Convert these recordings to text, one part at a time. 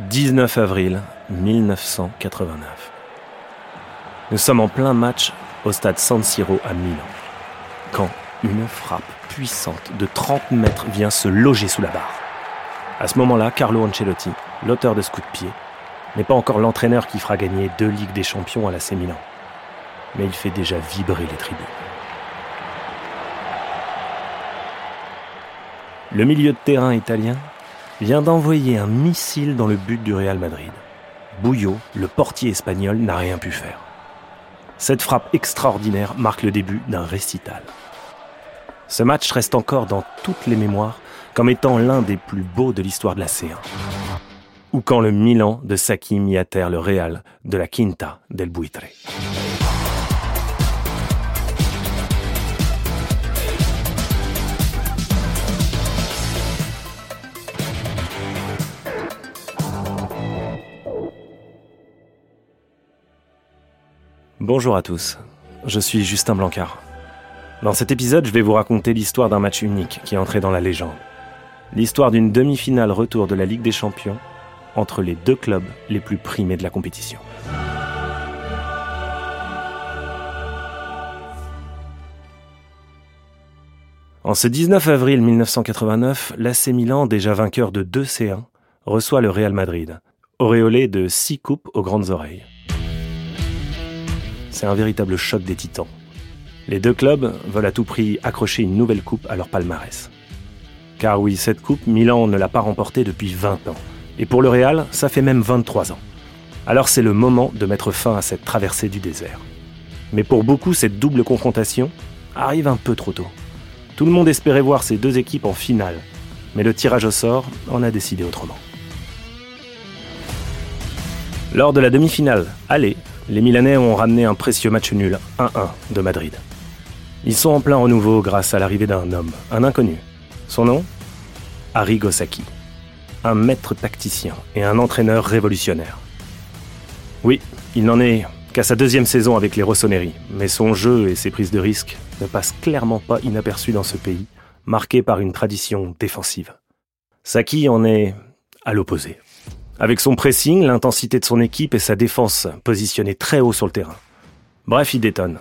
19 avril 1989. Nous sommes en plein match au stade San Siro à Milan, quand une frappe puissante de 30 mètres vient se loger sous la barre. À ce moment-là, Carlo Ancelotti, l'auteur de ce coup de pied, n'est pas encore l'entraîneur qui fera gagner deux Ligues des Champions à l'AC Milan, mais il fait déjà vibrer les tribunes. Le milieu de terrain italien vient d'envoyer un missile dans le but du Real Madrid. Bouillot, le portier espagnol, n'a rien pu faire. Cette frappe extraordinaire marque le début d'un récital. Ce match reste encore dans toutes les mémoires comme étant l'un des plus beaux de l'histoire de la C1. Ou quand le Milan de Sacchi mit à terre le Real de la Quinta del Buitre. Bonjour à tous, je suis Justin Blancard. Dans cet épisode, je vais vous raconter l'histoire d'un match unique qui est entré dans la légende. L'histoire d'une demi-finale retour de la Ligue des Champions entre les deux clubs les plus primés de la compétition. En ce 19 avril 1989, l'AC Milan, déjà vainqueur de 2 C1, reçoit le Real Madrid, auréolé de 6 coupes aux grandes oreilles. C'est un véritable choc des titans. Les deux clubs veulent à tout prix accrocher une nouvelle coupe à leur palmarès. Car oui, cette coupe, Milan ne l'a pas remportée depuis 20 ans. Et pour le Real, ça fait même 23 ans. Alors c'est le moment de mettre fin à cette traversée du désert. Mais pour beaucoup, cette double confrontation arrive un peu trop tôt. Tout le monde espérait voir ces deux équipes en finale, mais le tirage au sort en a décidé autrement. Lors de la demi-finale, allez, les Milanais ont ramené un précieux match nul, 1-1, de Madrid. Ils sont en plein renouveau grâce à l'arrivée d'un homme, un inconnu. Son nom? Arrigo Sacchi. Un maître tacticien et un entraîneur révolutionnaire. Oui, il n'en est qu'à sa deuxième saison avec les Rossoneri, mais son jeu et ses prises de risques ne passent clairement pas inaperçus dans ce pays, marqué par une tradition défensive. Sacchi en est à l'opposé. Avec son pressing, l'intensité de son équipe et sa défense positionnée très haut sur le terrain. Bref, il détonne.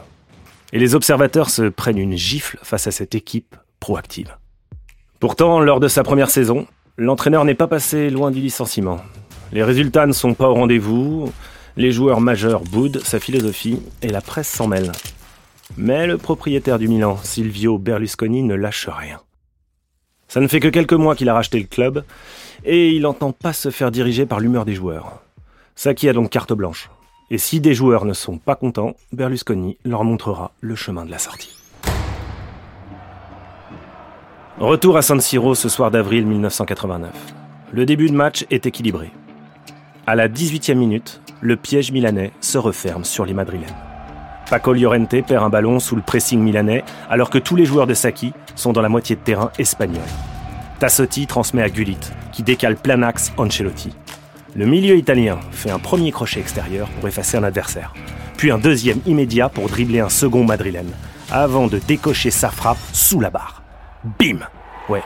Et les observateurs se prennent une gifle face à cette équipe proactive. Pourtant, lors de sa première saison, l'entraîneur n'est pas passé loin du licenciement. Les résultats ne sont pas au rendez-vous, les joueurs majeurs boudent sa philosophie et la presse s'en mêle. Mais le propriétaire du Milan, Silvio Berlusconi, ne lâche rien. Ça ne fait que quelques mois qu'il a racheté le club et il n'entend pas se faire diriger par l'humeur des joueurs. Saki a donc carte blanche. Et si des joueurs ne sont pas contents, Berlusconi leur montrera le chemin de la sortie. Retour à San Siro ce soir d'avril 1989. Le début de match est équilibré. À la 18e minute, le piège milanais se referme sur les Madrilènes. Paco Llorente perd un ballon sous le pressing milanais alors que tous les joueurs de Saki sont dans la moitié de terrain espagnol. Tassotti transmet à Gullit, qui décale plein axe Ancelotti. Le milieu italien fait un premier crochet extérieur pour effacer un adversaire, puis un deuxième immédiat pour dribbler un second madrilène, avant de décocher sa frappe sous la barre. Bim Ouais,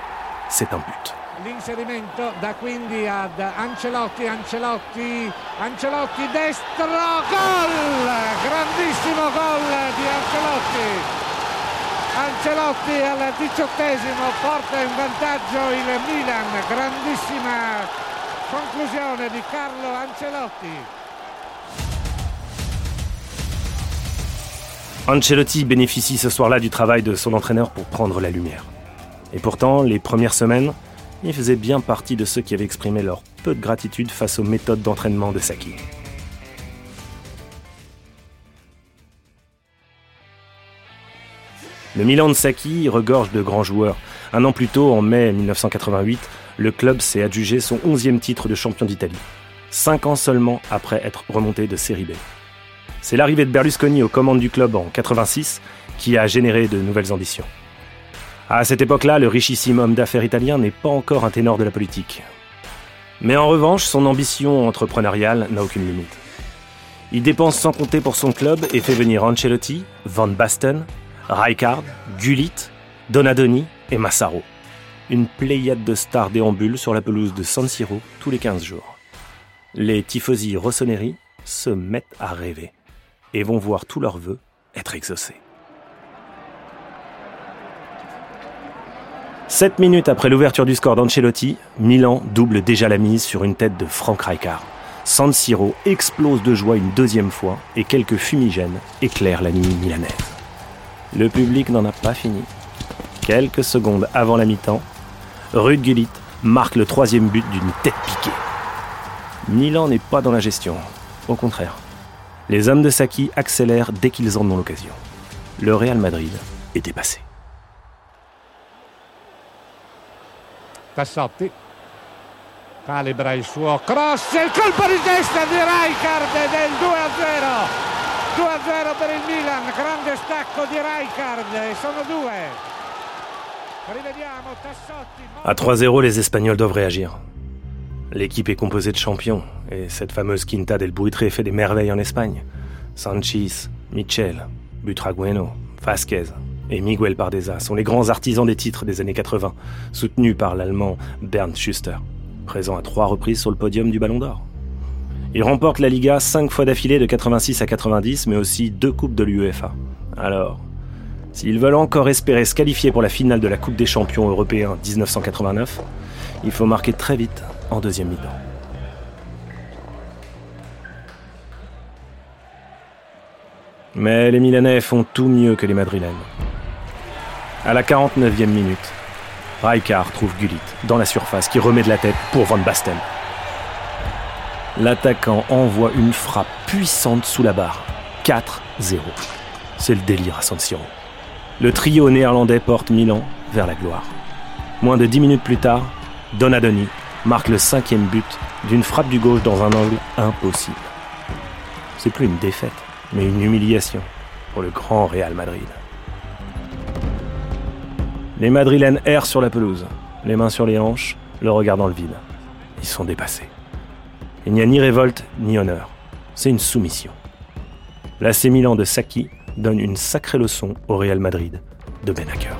c'est un but. L'inserimento da quindi ad Ancelotti, Ancelotti, Ancelotti destro, gol! Grandissimo gol di Ancelotti. Ancelotti al diciottesimo porta in vantaggio il Milan, grandissima conclusione di Carlo Ancelotti. Ancelotti bénéficie ce soir-là du travail de son entraîneur pour prendre la lumière. Et pourtant, les premières semaines, il faisait bien partie de ceux qui avaient exprimé leur peu de gratitude face aux méthodes d'entraînement de Saki. Le Milan de Saki regorge de grands joueurs. Un an plus tôt, en mai 1988, le club s'est adjugé son 11e titre de champion d'Italie. Cinq ans seulement après être remonté de Série B. C'est l'arrivée de Berlusconi aux commandes du club en 86 qui a généré de nouvelles ambitions. À cette époque-là, le richissime homme d'affaires italien n'est pas encore un ténor de la politique. Mais en revanche, son ambition entrepreneuriale n'a aucune limite. Il dépense sans compter pour son club et fait venir Ancelotti, Van Basten, Rijkaard, Gullit, Donadoni et Massaro. Une pléiade de stars déambule sur la pelouse de San Siro tous les 15 jours. les tifosi rossoneri se mettent à rêver et vont voir tous leurs vœux être exaucés. Sept minutes après l'ouverture du score d'Ancelotti, Milan double déjà la mise sur une tête de Frank Rijkaard. San Siro explose de joie une deuxième fois et quelques fumigènes éclairent la nuit milanaise. Le public n'en a pas fini. Quelques secondes avant la mi-temps, Ruud Gullit marque le troisième but d'une tête piquée. Milan n'est pas dans la gestion, au contraire. Les hommes de Saki accélèrent dès qu'ils en ont l'occasion. Le Real Madrid est dépassé. Tassotti calibra il suo cross il colpo di testa di Rijkaard del 2-0 2-0 per il Milan. Grande stacco di Rijkaard. Sono due. À 3-0 les Espagnols doivent réagir. L'équipe est composée de champions. Et cette fameuse Quinta del Buitre fait des merveilles en Espagne. Sanchis, Michel, Butragueno, Vasquez et Miguel Pardeza sont les grands artisans des titres des années 80, soutenus par l'Allemand Bernd Schuster, présent à trois reprises sur le podium du Ballon d'Or. Ils remportent la Liga cinq fois d'affilée de 86 à 90, mais aussi deux coupes de l'UEFA. Alors, s'ils veulent encore espérer se qualifier pour la finale de la Coupe des champions européens 1989, il faut marquer très vite en deuxième mi-temps. Mais les Milanais font tout mieux que les Madrilènes. À la 49e minute, Rijkaard trouve Gullit dans la surface qui remet de la tête pour Van Basten. L'attaquant envoie une frappe puissante sous la barre. 4-0. C'est le délire à San Siro. Le trio néerlandais porte Milan vers la gloire. Moins de 10 minutes plus tard, Donadoni marque le cinquième but d'une frappe du gauche dans un angle impossible. C'est plus une défaite, mais une humiliation pour le grand Real Madrid. Les Madrilènes errent sur la pelouse, les mains sur les hanches, le regard dans le vide. Ils sont dépassés. Il n'y a ni révolte ni honneur. C'est une soumission. L'AC Milan de Saki donne une sacrée leçon au Real Madrid de Benaker.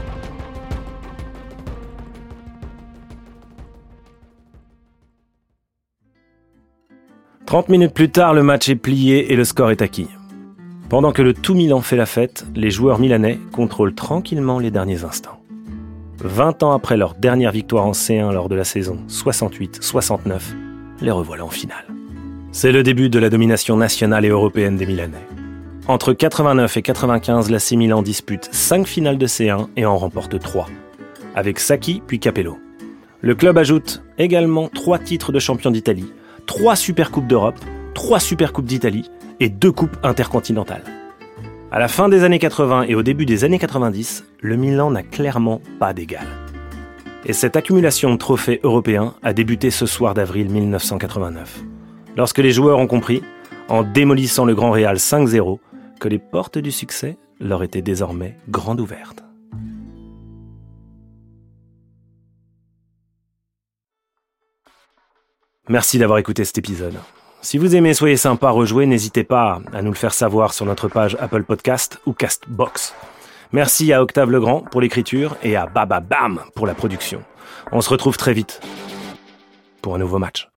30 minutes plus tard, le match est plié et le score est acquis. Pendant que le tout Milan fait la fête, les joueurs milanais contrôlent tranquillement les derniers instants. 20 ans après leur dernière victoire en C1 lors de la saison 68-69, les revoilà en finale. C'est le début de la domination nationale et européenne des Milanais. Entre 89 et 95, l'AC Milan dispute 5 finales de C1 et en remporte 3, avec Sacchi puis Capello. Le club ajoute également 3 titres de champion d'Italie, 3 Supercoupes d'Europe, 3 Supercoupes d'Italie et 2 Coupes intercontinentales. À la fin des années 80 et au début des années 90, le Milan n'a clairement pas d'égal. Et cette accumulation de trophées européens a débuté ce soir d'avril 1989, lorsque les joueurs ont compris, en démolissant le Grand Real 5-0, que les portes du succès leur étaient désormais grandes ouvertes. Merci d'avoir écouté cet épisode. Si vous aimez Soyez sympa rejouer, n'hésitez pas à nous le faire savoir sur notre page Apple Podcast ou Castbox. Merci à Octave Legrand pour l'écriture et à Baba Bam pour la production. On se retrouve très vite pour un nouveau match.